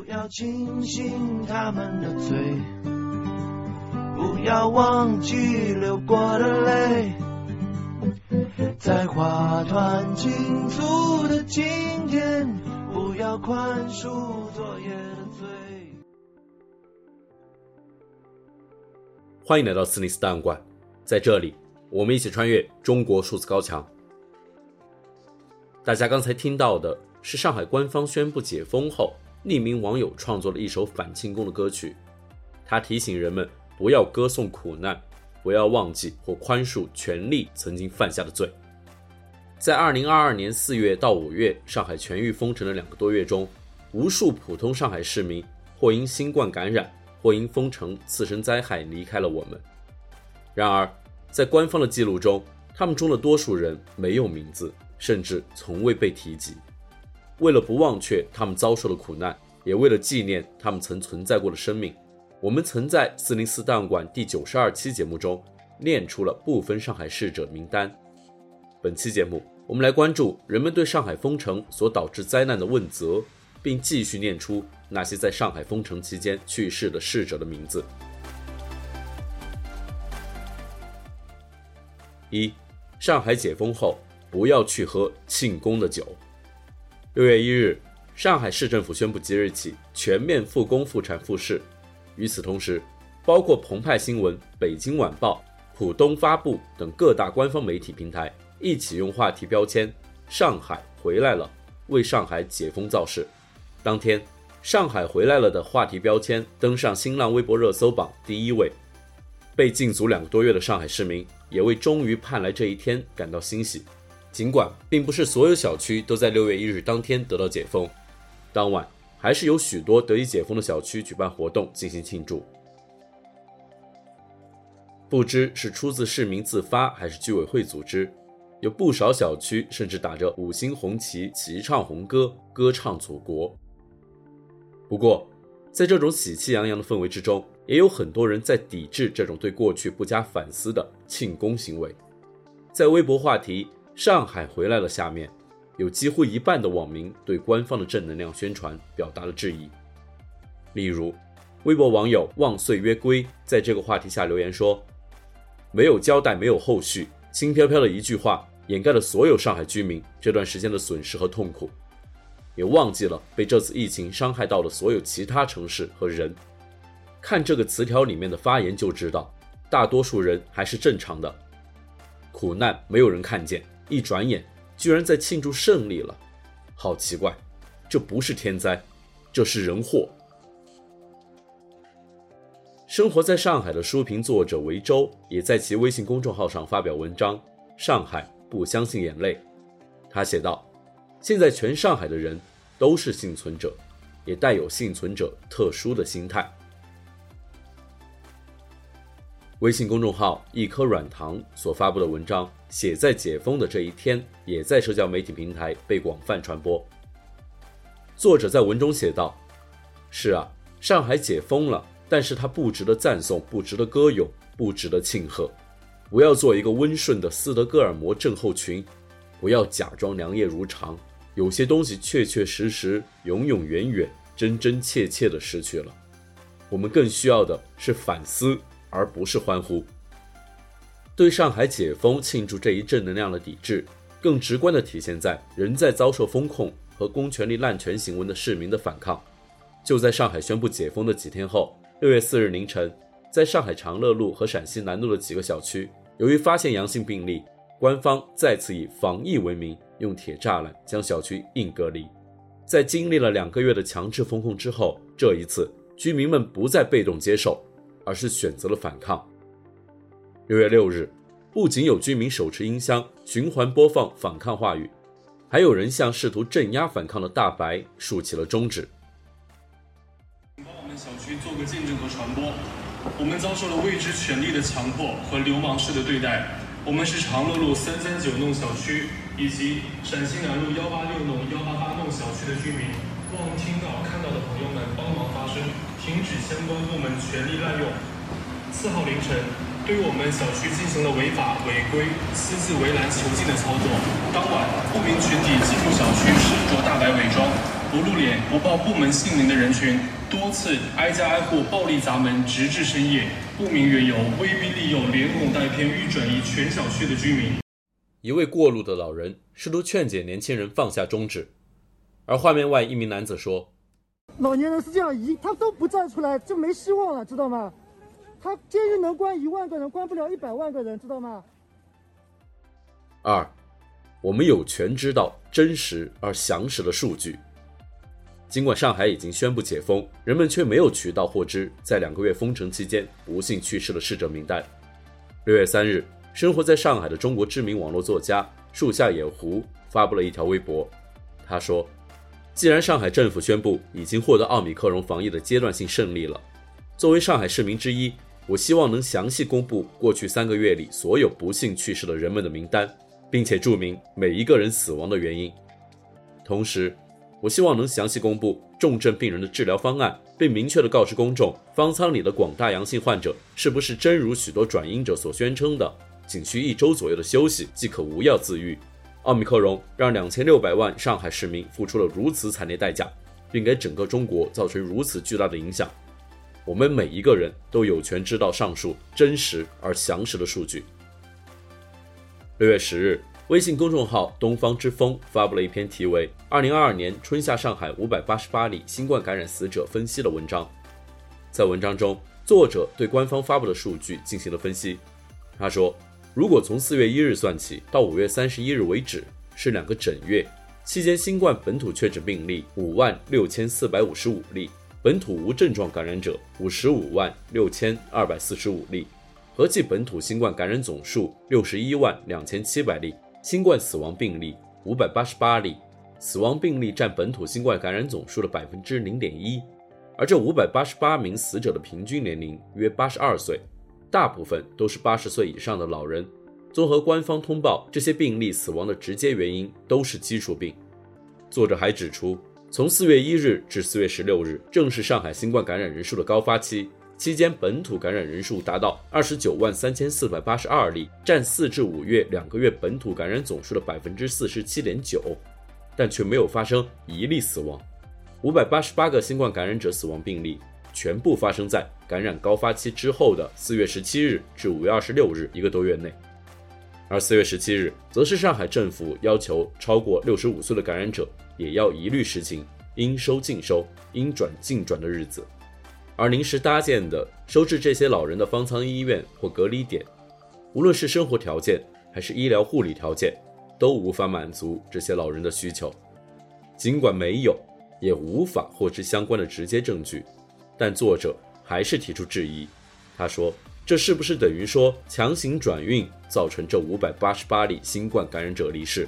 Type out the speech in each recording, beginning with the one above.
不要轻信他们的嘴，不要忘记流过的泪，在花团锦簇的今天，不要宽恕昨夜的罪。欢迎来到斯尼斯档案馆，在这里，我们一起穿越中国数字高墙。大家刚才听到的是上海官方宣布解封后，匿名网友创作了一首反庆功的歌曲。他提醒人们不要歌颂苦难，不要忘记或宽恕权力曾经犯下的罪。在二零二二年四月到五月，上海全域封城的两个多月中，无数普通上海市民或因新冠感染，或因封城次生灾害离开了我们。然而，在官方的记录中，他们中的多数人没有名字。甚至从未被提及。为了不忘却他们遭受的苦难，也为了纪念他们曾存在过的生命，我们曾在四零四档案馆第九十二期节目中念出了部分上海逝者名单。本期节目，我们来关注人们对上海封城所导致灾难的问责，并继续念出那些在上海封城期间去世的逝者的名字。一，上海解封后。不要去喝庆功的酒。六月一日，上海市政府宣布即日起全面复工复产复市。与此同时，包括澎湃新闻、北京晚报、浦东发布等各大官方媒体平台一起用话题标签“上海回来了”，为上海解封造势。当天，“上海回来了”的话题标签登上新浪微博热搜榜第一位。被禁足两个多月的上海市民也为终于盼来这一天感到欣喜。尽管并不是所有小区都在六月一日当天得到解封，当晚还是有许多得以解封的小区举办活动进行庆祝。不知是出自市民自发还是居委会组织，有不少小区甚至打着五星红旗齐唱红歌，歌唱祖国。不过，在这种喜气洋洋的氛围之中，也有很多人在抵制这种对过去不加反思的庆功行为。在微博话题，上海回来了。下面有几乎一半的网民对官方的正能量宣传表达了质疑。例如，微博网友望岁约归在这个话题下留言说：“没有交代，没有后续，轻飘飘的一句话掩盖了所有上海居民这段时间的损失和痛苦，也忘记了被这次疫情伤害到的所有其他城市和人。看这个词条里面的发言就知道，大多数人还是正常的，苦难没有人看见。”一转眼，居然在庆祝胜利了，好奇怪！这不是天灾，这是人祸。生活在上海的书评作者维州也在其微信公众号上发表文章《上海不相信眼泪》。他写道：“现在全上海的人都是幸存者，也带有幸存者特殊的心态。”微信公众号一颗软糖所发布的文章，写在解封的这一天，也在社交媒体平台被广泛传播。作者在文中写道：“是啊，上海解封了，但是它不值得赞颂，不值得歌咏，不值得庆贺。不要做一个温顺的斯德哥尔摩症候群，不要假装良业如常。有些东西确确实实、永永远远、真真切切的失去了。我们更需要的是反思。”而不是欢呼。对上海解封庆祝这一正能量的抵制，更直观的体现在仍在遭受封控和公权力滥权行为的市民的反抗。就在上海宣布解封的几天后，六月四日凌晨，在上海长乐路和陕西南路的几个小区，由于发现阳性病例，官方再次以防疫为名，用铁栅栏将小区硬隔离。在经历了两个月的强制封控之后，这一次居民们不再被动接受。而是选择了反抗。六月六日，不仅有居民手持音箱循环播放反抗话语，还有人向试图镇压反抗的大白竖起了中指。请帮我们小区做个见证和传播。我们遭受了未知权力的强迫和流氓式的对待。我们是长乐路三三九弄小区以及陕西南路幺八六弄、幺八八弄小区的居民。望听到、看到的朋友们帮忙发声，停止相关部门权力滥用。四号凌晨，对我们小区进行了违法违规、私自围栏囚禁的操作。当晚，不明群体进入小区，身着大白伪装，不露脸、不报部门姓名的人群，多次挨家挨户暴力砸门，直至深夜，不明缘由，威逼利诱，连哄带骗，欲转移全小区的居民。一位过路的老人试图劝解年轻人放下中指，而画面外一名男子说：“老年人是这样，一他都不站出来就没希望了，知道吗？他监狱能关一万个人，关不了一百万个人，知道吗？”二，我们有权知道真实而详实的数据。尽管上海已经宣布解封，人们却没有渠道获知在两个月封城期间不幸去世的逝者名单。六月三日。生活在上海的中国知名网络作家树下野狐发布了一条微博，他说：“既然上海政府宣布已经获得奥密克戎防疫的阶段性胜利了，作为上海市民之一，我希望能详细公布过去三个月里所有不幸去世的人们的名单，并且注明每一个人死亡的原因。同时，我希望能详细公布重症病人的治疗方案，并明确地告知公众，方舱里的广大阳性患者是不是真如许多转阴者所宣称的。”仅需一周左右的休息即可无药自愈。奥密克戎让两千六百万上海市民付出了如此惨烈代价，并给整个中国造成如此巨大的影响。我们每一个人都有权知道上述真实而详实的数据。六月十日，微信公众号“东方之风”发布了一篇题为《二零二二年春夏上海五百八十八例新冠感染死者分析》的文章。在文章中，作者对官方发布的数据进行了分析。他说。如果从四月一日算起到五月三十一日为止，是两个整月，期间新冠本土确诊病例五万六千四百五十五例，本土无症状感染者五十五万六千二百四十五例，合计本土新冠感染总数六十一万两千七百例，新冠死亡病例五百八十八例，死亡病例占本土新冠感染总数的百分之零点一，而这五百八十八名死者的平均年龄约八十二岁。大部分都是八十岁以上的老人。综合官方通报，这些病例死亡的直接原因都是基础病。作者还指出，从四月一日至四月十六日，正是上海新冠感染人数的高发期，期间本土感染人数达到二十九万三千四百八十二例，占四至五月两个月本土感染总数的百分之四十七点九，但却没有发生一例死亡。五百八十八个新冠感染者死亡病例。全部发生在感染高发期之后的四月十七日至五月二十六日一个多月内，而四月十七日则是上海政府要求超过六十五岁的感染者也要一律实行应收尽收、应转尽转的日子，而临时搭建的收治这些老人的方舱医院或隔离点，无论是生活条件还是医疗护理条件，都无法满足这些老人的需求。尽管没有，也无法获知相关的直接证据。但作者还是提出质疑，他说：“这是不是等于说强行转运造成这五百八十八例新冠感染者离世？”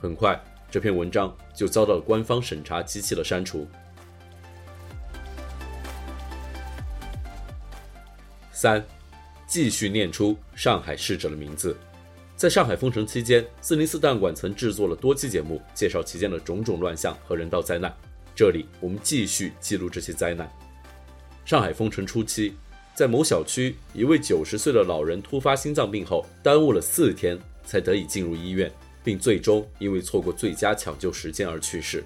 很快，这篇文章就遭到了官方审查机器的删除。三，继续念出上海逝者的名字。在上海封城期间，四零四档案馆曾制作了多期节目，介绍期间的种种乱象和人道灾难。这里我们继续记录这些灾难。上海封城初期，在某小区，一位九十岁的老人突发心脏病后，耽误了四天才得以进入医院，并最终因为错过最佳抢救时间而去世。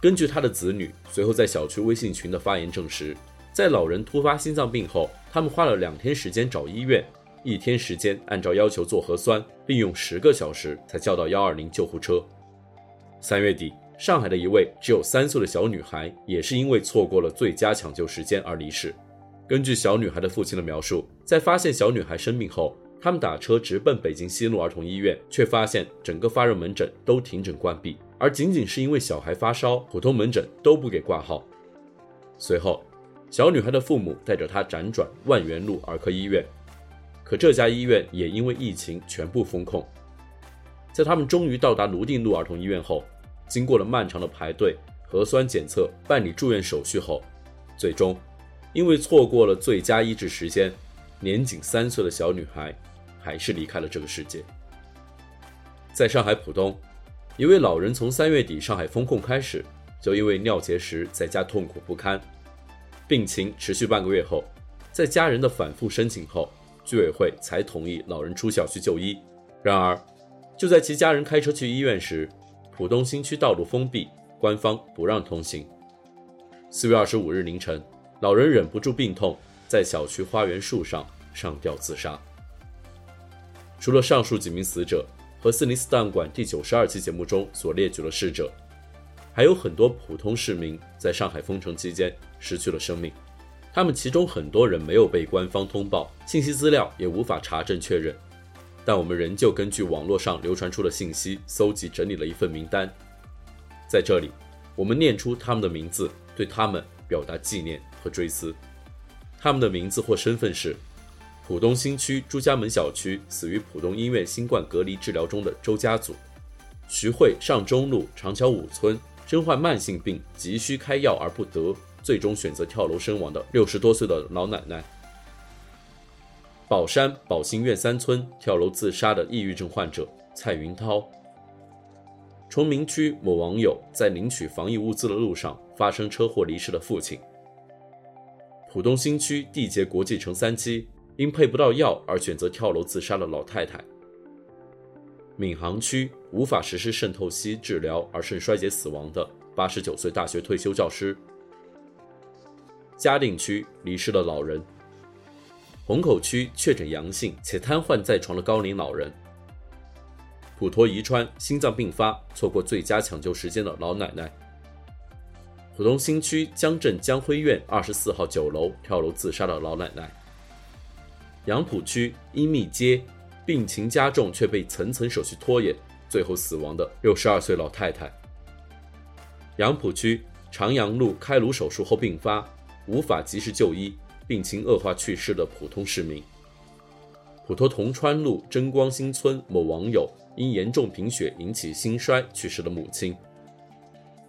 根据他的子女随后在小区微信群的发言证实，在老人突发心脏病后，他们花了两天时间找医院，一天时间按照要求做核酸，并用十个小时才叫到幺二零救护车。三月底。上海的一位只有三岁的小女孩，也是因为错过了最佳抢救时间而离世。根据小女孩的父亲的描述，在发现小女孩生病后，他们打车直奔北京西路儿童医院，却发现整个发热门诊都停诊关闭，而仅仅是因为小孩发烧，普通门诊都不给挂号。随后，小女孩的父母带着她辗转万源路儿科医院，可这家医院也因为疫情全部封控。在他们终于到达泸定路儿童医院后，经过了漫长的排队、核酸检测、办理住院手续后，最终因为错过了最佳医治时间，年仅三岁的小女孩还是离开了这个世界。在上海浦东，一位老人从三月底上海封控开始，就因为尿结石在家痛苦不堪，病情持续半个月后，在家人的反复申请后，居委会才同意老人出小区就医。然而，就在其家人开车去医院时，浦东新区道路封闭，官方不让通行。四月二十五日凌晨，老人忍不住病痛，在小区花园树上上吊自杀。除了上述几名死者和四零四档案馆第九十二期节目中所列举的逝者，还有很多普通市民在上海封城期间失去了生命。他们其中很多人没有被官方通报，信息资料也无法查证确认。但我们仍旧根据网络上流传出的信息，搜集整理了一份名单。在这里，我们念出他们的名字，对他们表达纪念和追思。他们的名字或身份是：浦东新区朱家门小区死于浦东医院新冠隔离治疗中的周家祖；徐汇上中路长桥五村身患慢性病，急需开药而不得，最终选择跳楼身亡的六十多岁的老奶奶。宝山宝兴苑三村跳楼自杀的抑郁症患者蔡云涛，崇明区某网友在领取防疫物资的路上发生车祸离世的父亲，浦东新区缔结国际城三期因配不到药而选择跳楼自杀的老太太，闵行区无法实施渗透析治疗而肾衰竭死亡的八十九岁大学退休教师，嘉定区离世的老人。虹口区确诊阳性且瘫痪在床的高龄老人，普陀宜川心脏病发错过最佳抢救时间的老奶奶，浦东新区江镇江辉苑二十四号九楼跳楼自杀的老奶奶，杨浦区英密街病情加重却被层层手续拖延，最后死亡的六十二岁老太太，杨浦区长阳路开颅手术后病发，无法及时就医。病情恶化去世的普通市民，普陀铜川路真光新村某网友因严重贫血引起心衰去世的母亲，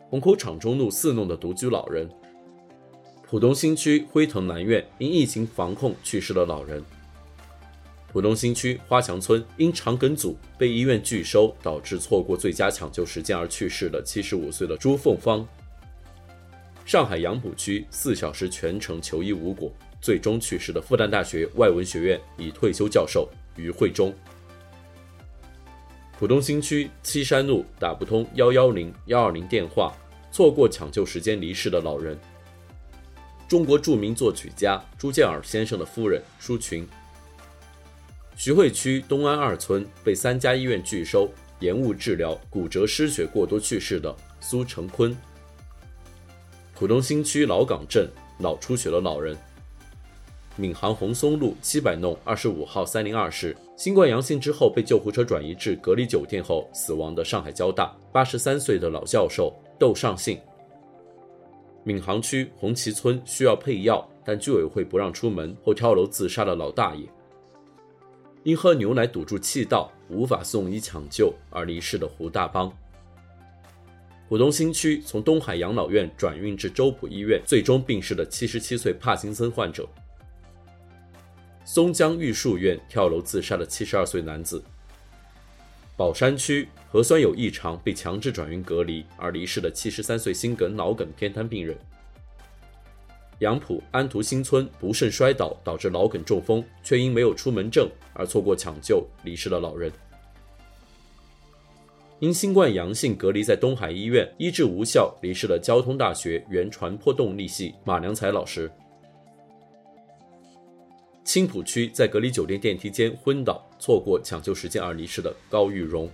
虹口厂中路四弄的独居老人，浦东新区辉腾南苑因疫情防控去世的老人，浦东新区花墙村因肠梗阻被医院拒收导致错过最佳抢救时间而去世的七十五岁的朱凤芳，上海杨浦区四小时全程求医无果。最终去世的复旦大学外文学院已退休教授于慧中，浦东新区七山路打不通幺幺零幺二零电话，错过抢救时间离世的老人，中国著名作曲家朱建尔先生的夫人舒群，徐汇区东安二村被三家医院拒收延误治疗骨折失血过多去世的苏成坤，浦东新区老港镇脑出血的老人。闵行红松路七百弄二十五号三零二室，新冠阳性之后被救护车转移至隔离酒店后死亡的上海交大八十三岁的老教授窦尚信。闵行区红旗村需要配药，但居委会不让出门后跳楼自杀的老大爷。因喝牛奶堵住气道，无法送医抢救而离世的胡大邦。浦东新区从东海养老院转运至周浦医院，最终病逝的七十七岁帕金森患者。松江玉树苑跳楼自杀的七十二岁男子，宝山区核酸有异常被强制转运隔离。而离世的七十三岁心梗脑梗偏瘫病人，杨浦安图新村不慎摔倒导致脑梗中风却因没有出门证而错过抢救离世的老人，因新冠阳性隔离在东海医院医治无效离世的交通大学原传播动力系马良才老师。青浦区在隔离酒店电梯间昏倒，错过抢救时间而离世的高玉荣；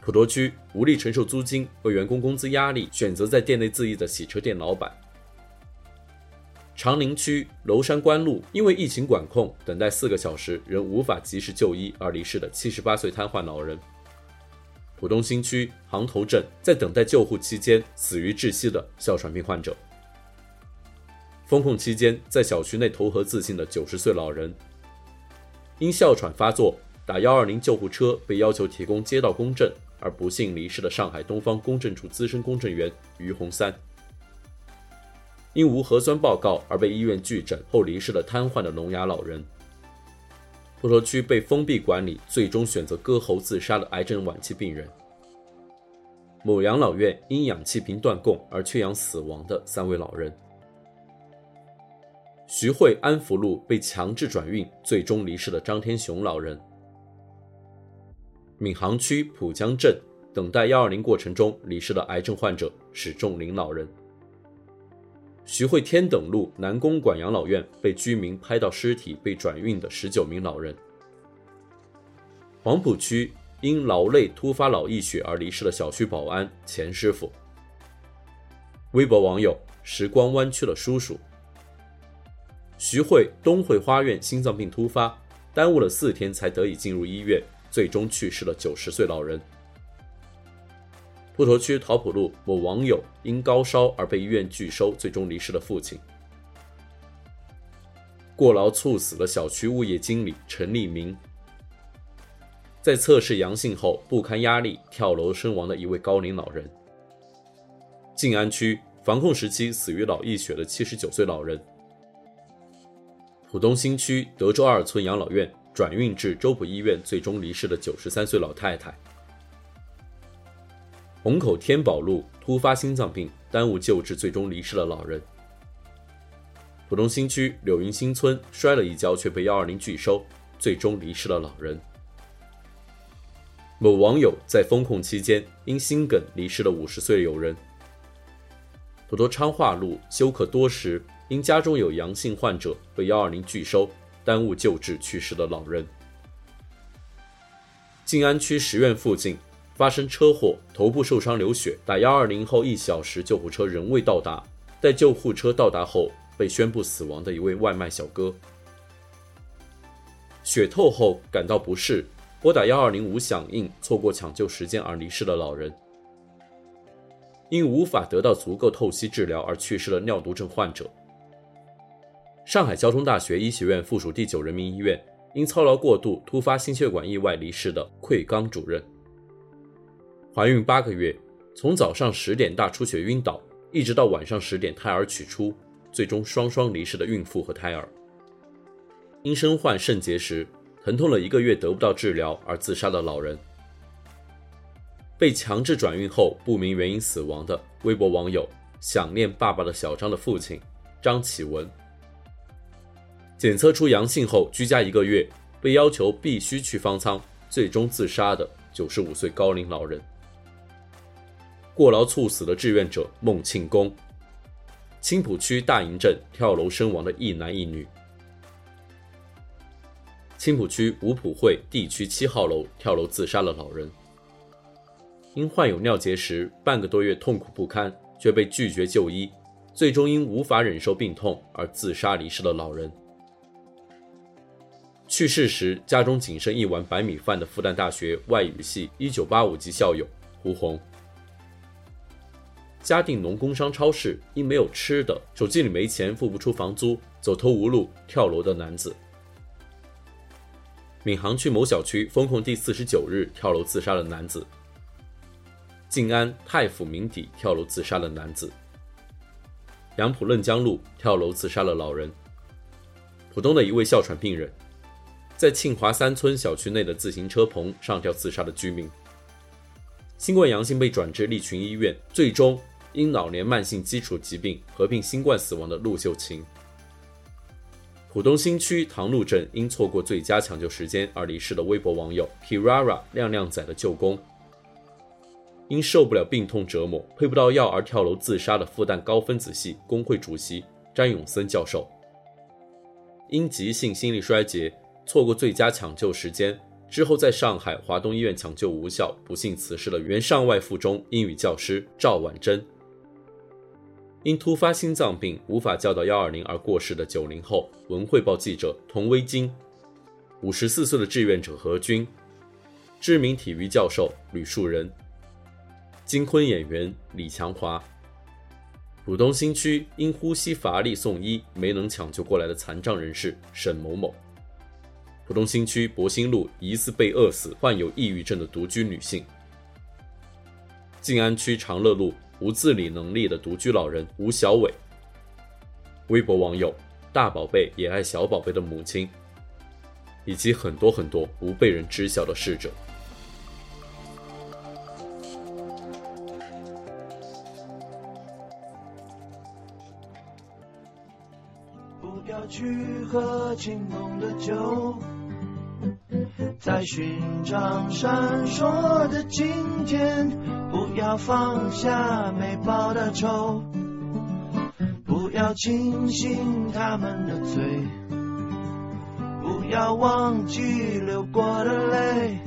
普陀区无力承受租金，和员工工资压力，选择在店内自缢的洗车店老板；长宁区娄山关路因为疫情管控，等待四个小时仍无法及时就医而离世的七十八岁瘫痪老人；浦东新区航头镇在等待救护期间死于窒息的哮喘病患者。封控期间，在小区内投河自尽的九十岁老人，因哮喘发作打幺二零救护车被要求提供街道公证而不幸离世的上海东方公证处资深公证员于洪三，因无核酸报告而被医院拒诊后离世的瘫痪的聋哑老人，普陀区被封闭管理最终选择割喉自杀的癌症晚期病人，某养老院因氧气瓶断供而缺氧死亡的三位老人。徐汇安福路被强制转运，最终离世的张天雄老人；闵行区浦江镇等待幺二零过程中离世的癌症患者史仲林老人。徐汇天等路南公馆养老院被居民拍到尸体被转运的十九名老人。黄埔区因劳累突发脑溢血而离世的小区保安钱师傅。微博网友时光弯曲了叔叔。徐汇东汇花苑心脏病突发，耽误了四天才得以进入医院，最终去世了九十岁老人。普陀区桃浦路某网友因高烧而被医院拒收，最终离世的父亲。过劳猝死了小区物业经理陈立明。在测试阳性后不堪压力跳楼身亡的一位高龄老人。静安区防控时期死于脑溢血的七十九岁老人。浦东新区德州二村养老院转运至周浦医院最终离世的九十三岁老太太。虹口天宝路突发心脏病耽误救治，最终离世的老人。浦东新区柳云新村摔了一跤却被幺二零拒收，最终离世的老人。某网友在封控期间因心梗离世的五十岁友人。普陀昌化路休克多时，因家中有阳性患者被幺二零拒收，耽误救治去世的老人。静安区十院附近。发生车祸，头部受伤流血，打幺二零后一小时，救护车仍未到达。待救护车到达后，被宣布死亡的一位外卖小哥。血透后感到不适，拨打幺二零无响应，错过抢救时间而离世的老人。因无法得到足够透析治疗而去世的尿毒症患者。上海交通大学医学院附属第九人民医院因操劳过度突发心血管意外离世的愧刚主任。怀孕八个月，从早上十点大出血晕倒，一直到晚上十点胎儿取出，最终双双离世的孕妇和胎儿。因身患肾结石，疼痛了一个月得不到治疗而自杀的老人。被强制转运后不明原因死亡的微博网友想念爸爸的小张的父亲张启文。检测出阳性后居家一个月，被要求必须去方舱，最终自杀的九十五岁高龄老人。过劳猝死的志愿者孟庆功，青浦区大营镇跳楼身亡的一男一女。青浦区五浦会地区七号楼跳楼自杀的老人，因患有尿结石，半个多月痛苦不堪，却被拒绝就医，最终因无法忍受病痛而自杀离世的老人。去世时家中仅剩一碗白米饭的复旦大学外语系一九八五级校友胡红。嘉定农工商超市因没有吃的，手机里没钱，付不出房租，走投无路跳楼的男子；闵行区某小区封控第四十九日跳楼自杀的男子；静安太府名邸跳楼自杀的男子；杨浦嫩江路跳楼自杀的老人；浦东的一位哮喘病人，在庆华三村小区内的自行车棚上吊自杀的居民；新冠阳性被转至利群医院，最终。因老年慢性基础疾病合并新冠死亡的陆秀琴，浦东新区塘路镇因错过最佳抢救时间而离世的微博网友 Kirara 亮亮仔的舅公，因受不了病痛折磨配不到药而跳楼自杀的复旦高分子系工会主席詹永森教授，因急性心力衰竭错过最佳抢救时间之后在上海华东医院抢救无效不幸辞世的原上外附中英语教师赵婉珍。因突发心脏病无法叫到幺二零而过世的九零后文汇报记者童薇晶，五十四岁的志愿者何军，知名体育教授吕树人，金昆演员李强华，浦东新区因呼吸乏力送医没能抢救过来的残障人士沈某某，浦东新区博兴路疑似被饿死患有抑郁症的独居女性，静安区长乐路。无自理能力的独居老人吴小伟，微博网友大宝贝也爱小宝贝的母亲，以及很多很多不被人知晓的逝者。不要去喝清浓的酒，在寻找闪烁的今天，不要放下没报的仇，不要轻信他们的嘴，不要忘记流过的泪，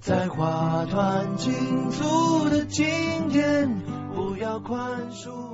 在花团锦簇的今天，不要宽恕。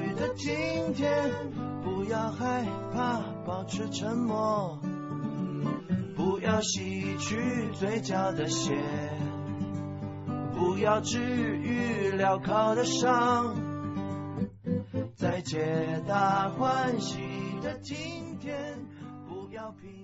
的今天，不要害怕，保持沉默，不要洗去嘴角的血，不要治愈镣铐的伤，在皆大欢喜的今天，不要平。